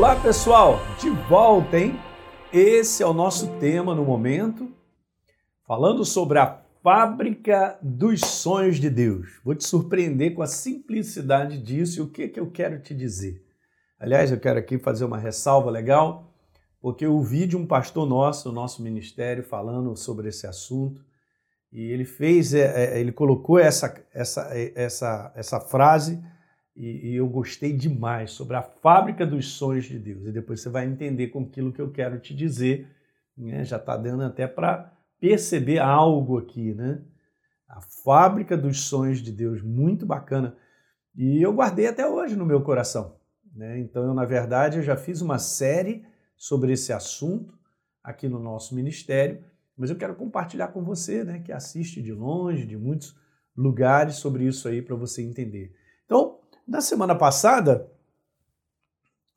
Olá pessoal, de volta, hein? Esse é o nosso tema no momento, falando sobre a fábrica dos sonhos de Deus. Vou te surpreender com a simplicidade disso e o que, que eu quero te dizer. Aliás, eu quero aqui fazer uma ressalva legal, porque eu ouvi de um pastor nosso, no nosso ministério, falando sobre esse assunto, e ele fez, é, é, ele colocou essa, essa, essa, essa frase e, e, eu gostei demais sobre a fábrica dos sonhos de Deus. E depois você vai entender com aquilo que eu quero te dizer. Né? Já está dando até para perceber algo aqui, né? A fábrica dos sonhos de Deus, muito bacana. E eu guardei até hoje no meu coração. Né? Então, eu, na verdade, eu já fiz uma série sobre esse assunto aqui no nosso ministério, mas eu quero compartilhar com você, né, que assiste de longe, de muitos lugares, sobre isso aí para você entender. Então, na semana passada,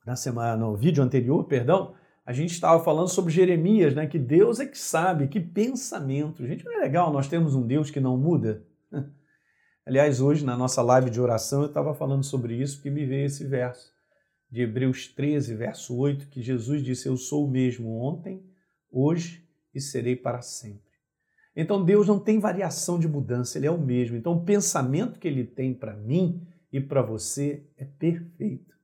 na semana, no vídeo anterior, perdão, a gente estava falando sobre Jeremias, né? Que Deus é que sabe, que pensamento. Gente, não é legal nós temos um Deus que não muda? Aliás, hoje na nossa live de oração eu estava falando sobre isso porque me veio esse verso de Hebreus 13, verso 8, que Jesus disse: Eu sou o mesmo ontem, hoje e serei para sempre. Então Deus não tem variação de mudança, Ele é o mesmo. Então o pensamento que Ele tem para mim e para você é perfeito,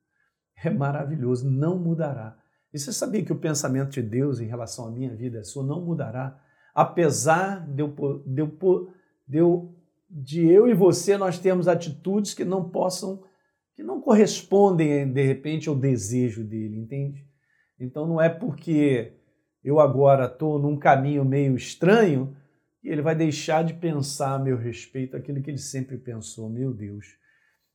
é maravilhoso, não mudará. E você sabia que o pensamento de Deus em relação à minha vida, a sua, não mudará? Apesar de eu, de eu, de eu, de eu e você nós termos atitudes que não possam, que não correspondem de repente ao desejo dele, entende? Então não é porque eu agora estou num caminho meio estranho que ele vai deixar de pensar a meu respeito aquilo que ele sempre pensou, meu Deus.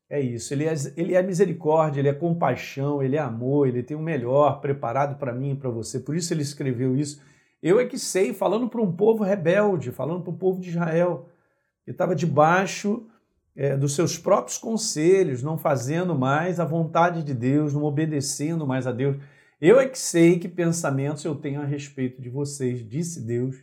É isso, ele é, ele é misericórdia, ele é compaixão, ele é amor, ele tem o melhor preparado para mim e para você. Por isso ele escreveu isso. Eu é que sei, falando para um povo rebelde, falando para o povo de Israel, que estava debaixo é, dos seus próprios conselhos, não fazendo mais a vontade de Deus, não obedecendo mais a Deus. Eu é que sei que pensamentos eu tenho a respeito de vocês, disse Deus.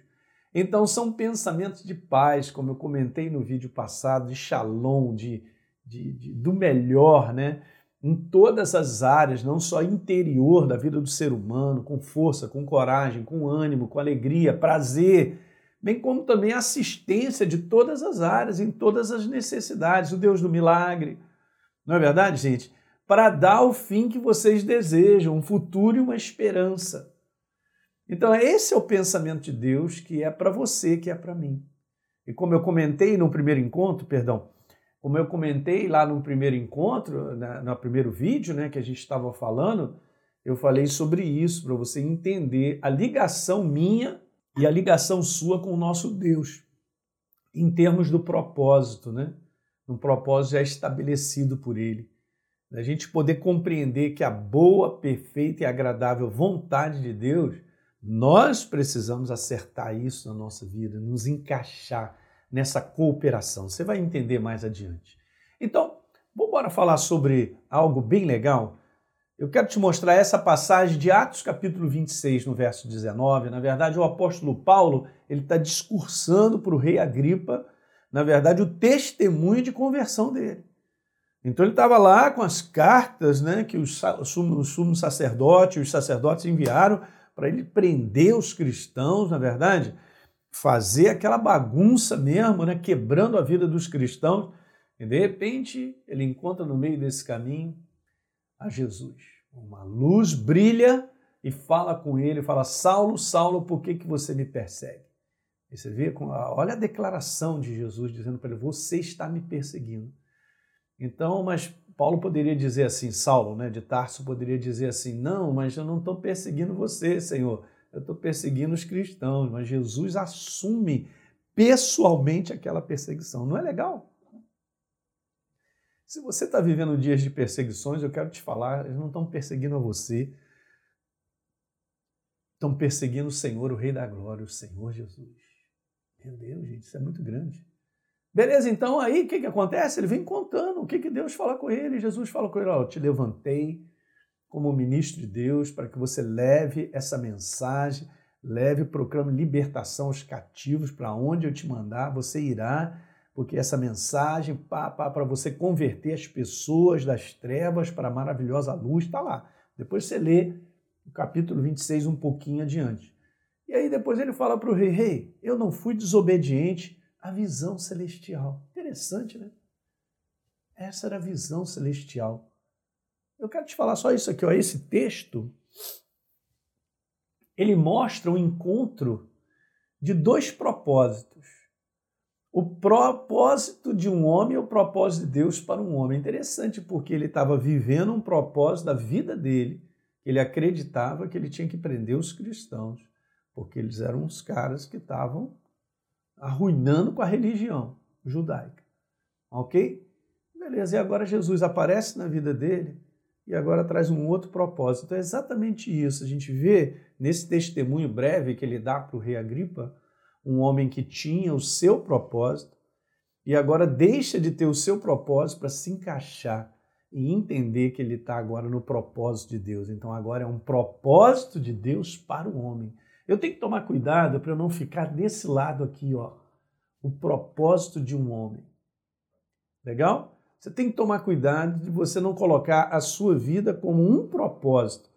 Então são pensamentos de paz, como eu comentei no vídeo passado, de shalom, de de, de, do melhor, né? Em todas as áreas, não só interior da vida do ser humano, com força, com coragem, com ânimo, com alegria, prazer, bem como também assistência de todas as áreas, em todas as necessidades, o Deus do milagre. Não é verdade, gente? Para dar o fim que vocês desejam, um futuro e uma esperança. Então, esse é o pensamento de Deus que é para você, que é para mim. E como eu comentei no primeiro encontro, perdão, como eu comentei lá no primeiro encontro, na, no primeiro vídeo né, que a gente estava falando, eu falei sobre isso, para você entender a ligação minha e a ligação sua com o nosso Deus, em termos do propósito, né? Um propósito já estabelecido por Ele. A gente poder compreender que a boa, perfeita e agradável vontade de Deus, nós precisamos acertar isso na nossa vida, nos encaixar nessa cooperação. Você vai entender mais adiante. Então, vamos falar sobre algo bem legal. Eu quero te mostrar essa passagem de Atos capítulo 26, no verso 19. Na verdade, o apóstolo Paulo ele está discursando para o rei Agripa, na verdade, o testemunho de conversão dele. Então ele estava lá com as cartas né, que os sumos sumo sacerdotes, os sacerdotes enviaram para ele prender os cristãos, na verdade, fazer aquela bagunça mesmo, né, quebrando a vida dos cristãos. E de repente ele encontra no meio desse caminho a Jesus. Uma luz brilha e fala com ele, fala: Saulo, Saulo, por que, que você me persegue? E você vê, olha a declaração de Jesus dizendo para ele: Você está me perseguindo. Então, mas Paulo poderia dizer assim, Saulo, né, de Tarso poderia dizer assim: Não, mas eu não estou perseguindo você, Senhor eu estou perseguindo os cristãos, mas Jesus assume pessoalmente aquela perseguição. Não é legal? Se você está vivendo dias de perseguições, eu quero te falar, eles não estão perseguindo a você, estão perseguindo o Senhor, o Rei da Glória, o Senhor Jesus. Meu Deus, gente, isso é muito grande. Beleza, então aí o que, que acontece? Ele vem contando o que, que Deus fala com ele. Jesus fala com ele: Ó, eu te levantei, como ministro de Deus, para que você leve essa mensagem, leve, proclame libertação aos cativos, para onde eu te mandar, você irá, porque essa mensagem para você converter as pessoas das trevas para a maravilhosa luz está lá. Depois você lê o capítulo 26 um pouquinho adiante. E aí depois ele fala para o rei: Rei, eu não fui desobediente à visão celestial. Interessante, né? Essa era a visão celestial. Eu quero te falar só isso aqui, ó. Esse texto ele mostra o encontro de dois propósitos. O propósito de um homem e o propósito de Deus para um homem. Interessante, porque ele estava vivendo um propósito da vida dele. Ele acreditava que ele tinha que prender os cristãos, porque eles eram os caras que estavam arruinando com a religião judaica. Ok? Beleza, e agora Jesus aparece na vida dele e agora traz um outro propósito. Então é exatamente isso. A gente vê nesse testemunho breve que ele dá para o rei Agripa, um homem que tinha o seu propósito e agora deixa de ter o seu propósito para se encaixar e entender que ele está agora no propósito de Deus. Então agora é um propósito de Deus para o homem. Eu tenho que tomar cuidado para eu não ficar desse lado aqui, ó, o propósito de um homem. Legal? Você tem que tomar cuidado de você não colocar a sua vida como um propósito,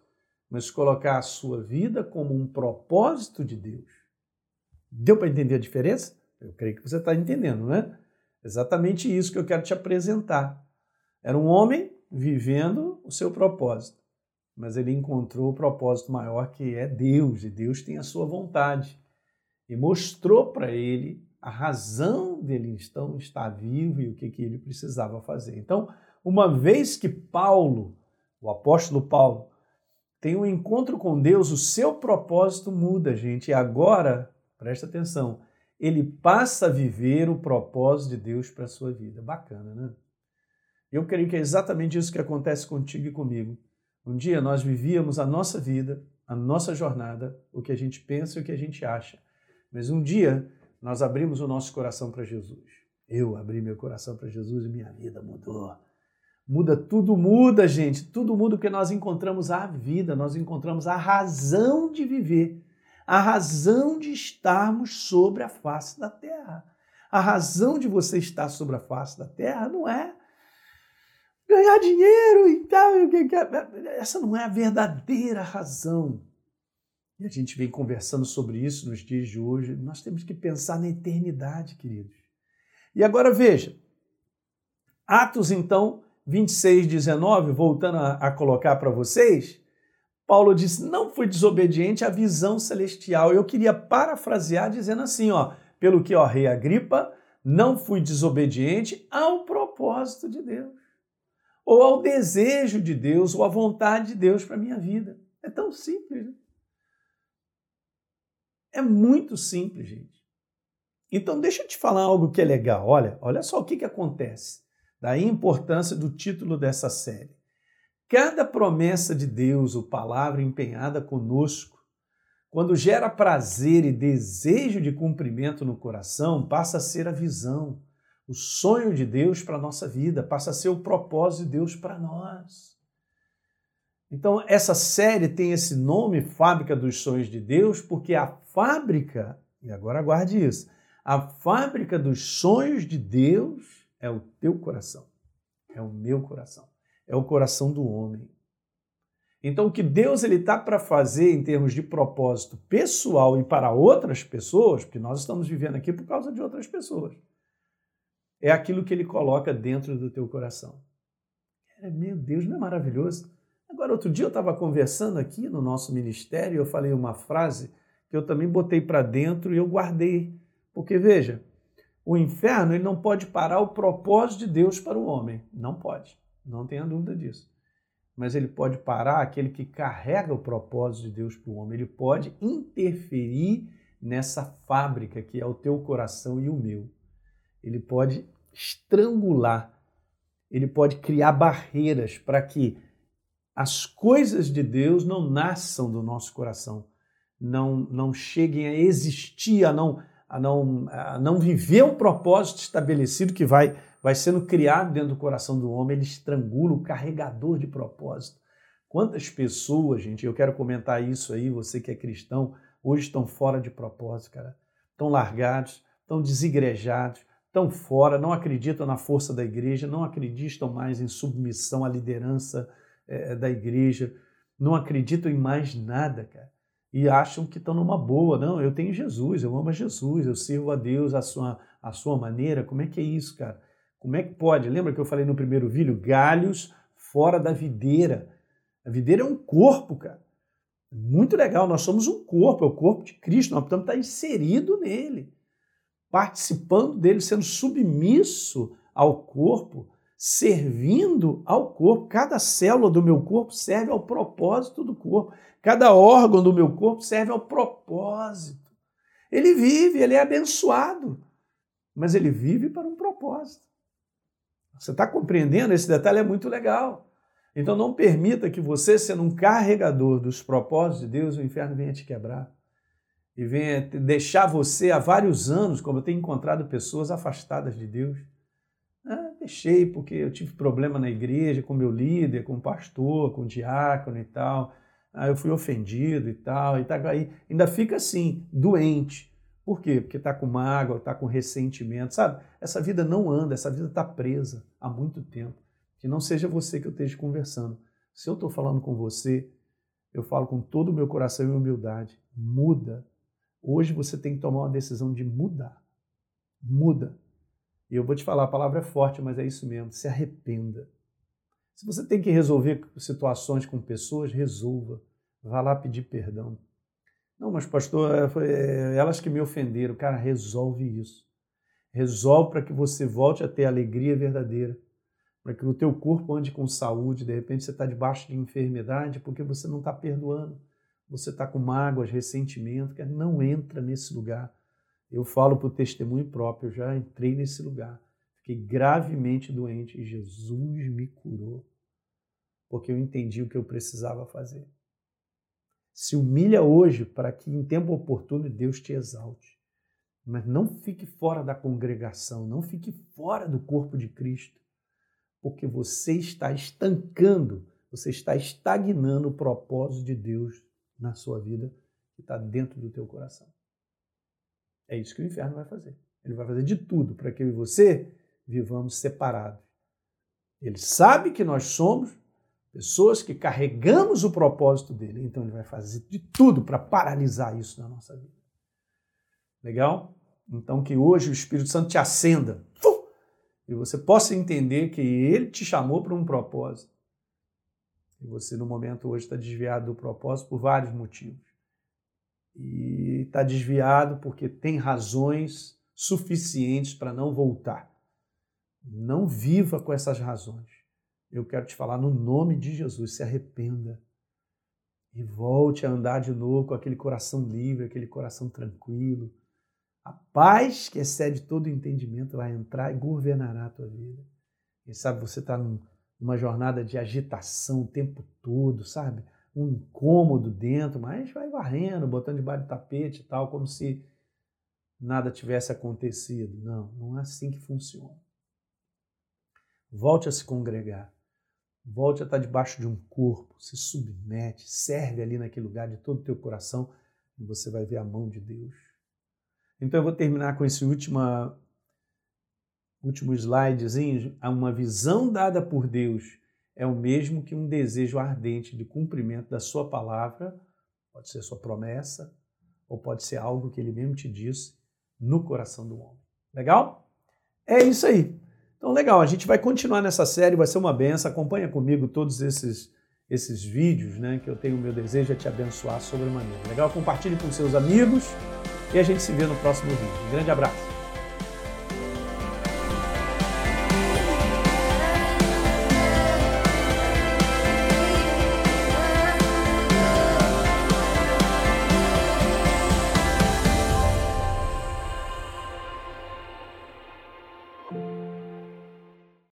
mas colocar a sua vida como um propósito de Deus. Deu para entender a diferença? Eu creio que você está entendendo, né? Exatamente isso que eu quero te apresentar. Era um homem vivendo o seu propósito, mas ele encontrou o propósito maior que é Deus, e Deus tem a sua vontade. E mostrou para ele a razão dele então estar vivo e o que, que ele precisava fazer. Então, uma vez que Paulo, o apóstolo Paulo, tem um encontro com Deus, o seu propósito muda, gente. E agora, presta atenção, ele passa a viver o propósito de Deus para a sua vida. Bacana, né? Eu creio que é exatamente isso que acontece contigo e comigo. Um dia nós vivíamos a nossa vida, a nossa jornada, o que a gente pensa e o que a gente acha. Mas um dia nós abrimos o nosso coração para Jesus. Eu abri meu coração para Jesus e minha vida mudou. Muda, tudo muda, gente. Tudo muda porque nós encontramos a vida, nós encontramos a razão de viver, a razão de estarmos sobre a face da terra. A razão de você estar sobre a face da terra não é ganhar dinheiro e tal. Essa não é a verdadeira razão. E a gente vem conversando sobre isso nos dias de hoje. Nós temos que pensar na eternidade, queridos. E agora veja, Atos então 26, 19, voltando a, a colocar para vocês, Paulo disse: Não fui desobediente à visão celestial. Eu queria parafrasear dizendo assim: ó, pelo que, ó, rei Agripa, não fui desobediente ao propósito de Deus, ou ao desejo de Deus, ou à vontade de Deus para a minha vida. É tão simples. Né? É muito simples, gente. Então, deixa eu te falar algo que é legal. Olha, olha só o que, que acontece. Daí a importância do título dessa série. Cada promessa de Deus, ou palavra empenhada conosco, quando gera prazer e desejo de cumprimento no coração, passa a ser a visão, o sonho de Deus para a nossa vida, passa a ser o propósito de Deus para nós. Então, essa série tem esse nome, Fábrica dos Sonhos de Deus, porque a fábrica, e agora aguarde isso, a fábrica dos sonhos de Deus é o teu coração, é o meu coração, é o coração do homem. Então, o que Deus ele está para fazer em termos de propósito pessoal e para outras pessoas, porque nós estamos vivendo aqui por causa de outras pessoas, é aquilo que ele coloca dentro do teu coração. Meu Deus, não é maravilhoso? Agora, outro dia eu estava conversando aqui no nosso ministério e eu falei uma frase que eu também botei para dentro e eu guardei. Porque, veja, o inferno ele não pode parar o propósito de Deus para o homem. Não pode. Não tenha dúvida disso. Mas ele pode parar aquele que carrega o propósito de Deus para o homem. Ele pode interferir nessa fábrica que é o teu coração e o meu. Ele pode estrangular, ele pode criar barreiras para que as coisas de Deus não nasçam do nosso coração, não, não cheguem a existir, a não, a, não, a não viver um propósito estabelecido que vai, vai sendo criado dentro do coração do homem, ele estrangula o carregador de propósito. Quantas pessoas, gente, eu quero comentar isso aí, você que é cristão, hoje estão fora de propósito, cara. Estão largados, estão desigrejados, estão fora, não acreditam na força da igreja, não acreditam mais em submissão à liderança é, da igreja, não acreditam em mais nada, cara. E acham que estão numa boa. Não, eu tenho Jesus, eu amo a Jesus, eu sirvo a Deus à sua, à sua maneira. Como é que é isso, cara? Como é que pode? Lembra que eu falei no primeiro vídeo? Galhos fora da videira. A videira é um corpo, cara. Muito legal, nós somos um corpo, é o corpo de Cristo, nós precisamos estar inserido nele, participando dele, sendo submisso ao corpo, servindo ao corpo. Cada célula do meu corpo serve ao propósito do corpo. Cada órgão do meu corpo serve ao propósito. Ele vive, ele é abençoado, mas ele vive para um propósito. Você está compreendendo? Esse detalhe é muito legal. Então não permita que você, sendo um carregador dos propósitos de Deus, o inferno venha te quebrar e venha deixar você há vários anos, como eu tenho encontrado pessoas afastadas de Deus deixei porque eu tive problema na igreja com meu líder, com o pastor, com o diácono e tal. Ah, eu fui ofendido e tal. E tá, aí ainda fica assim, doente. Por quê? Porque está com mágoa, está com ressentimento, sabe? Essa vida não anda, essa vida está presa há muito tempo. Que não seja você que eu esteja conversando. Se eu estou falando com você, eu falo com todo o meu coração e humildade. Muda. Hoje você tem que tomar uma decisão de mudar. Muda. E eu vou te falar, a palavra é forte, mas é isso mesmo. Se arrependa. Se você tem que resolver situações com pessoas, resolva. Vá lá pedir perdão. Não, mas pastor, é, foi é, elas que me ofenderam. Cara, resolve isso. Resolve para que você volte a ter alegria verdadeira. Para que o teu corpo ande com saúde. De repente você está debaixo de enfermidade porque você não está perdoando. Você está com mágoas, ressentimento. Não entra nesse lugar. Eu falo por testemunho próprio, eu já entrei nesse lugar. Fiquei gravemente doente e Jesus me curou, porque eu entendi o que eu precisava fazer. Se humilha hoje para que em tempo oportuno Deus te exalte. Mas não fique fora da congregação, não fique fora do corpo de Cristo, porque você está estancando, você está estagnando o propósito de Deus na sua vida que está dentro do teu coração. É isso que o inferno vai fazer. Ele vai fazer de tudo para que eu e você vivamos separados. Ele sabe que nós somos pessoas que carregamos o propósito dele, então ele vai fazer de tudo para paralisar isso na nossa vida. Legal? Então que hoje o Espírito Santo te acenda e você possa entender que ele te chamou para um propósito. E você, no momento hoje, está desviado do propósito por vários motivos e está desviado porque tem razões suficientes para não voltar. Não viva com essas razões. Eu quero te falar no nome de Jesus, se arrependa e volte a andar de novo com aquele coração livre, aquele coração tranquilo. A paz que excede todo entendimento vai entrar e governará a tua vida. Quem sabe você está numa jornada de agitação o tempo todo, sabe? Um incômodo dentro, mas vai varrendo, botando debaixo do tapete e tal, como se nada tivesse acontecido. Não, não é assim que funciona. Volte a se congregar. Volte a estar debaixo de um corpo, se submete, serve ali naquele lugar de todo o teu coração e você vai ver a mão de Deus. Então eu vou terminar com esse última, último slidezinho, uma visão dada por Deus é o mesmo que um desejo ardente de cumprimento da sua palavra, pode ser sua promessa, ou pode ser algo que ele mesmo te disse no coração do homem. Legal? É isso aí. Então, legal, a gente vai continuar nessa série, vai ser uma benção. Acompanha comigo todos esses, esses vídeos, né? Que eu tenho o meu desejo é te abençoar sobremaneira. Legal? Compartilhe com seus amigos e a gente se vê no próximo vídeo. Um grande abraço.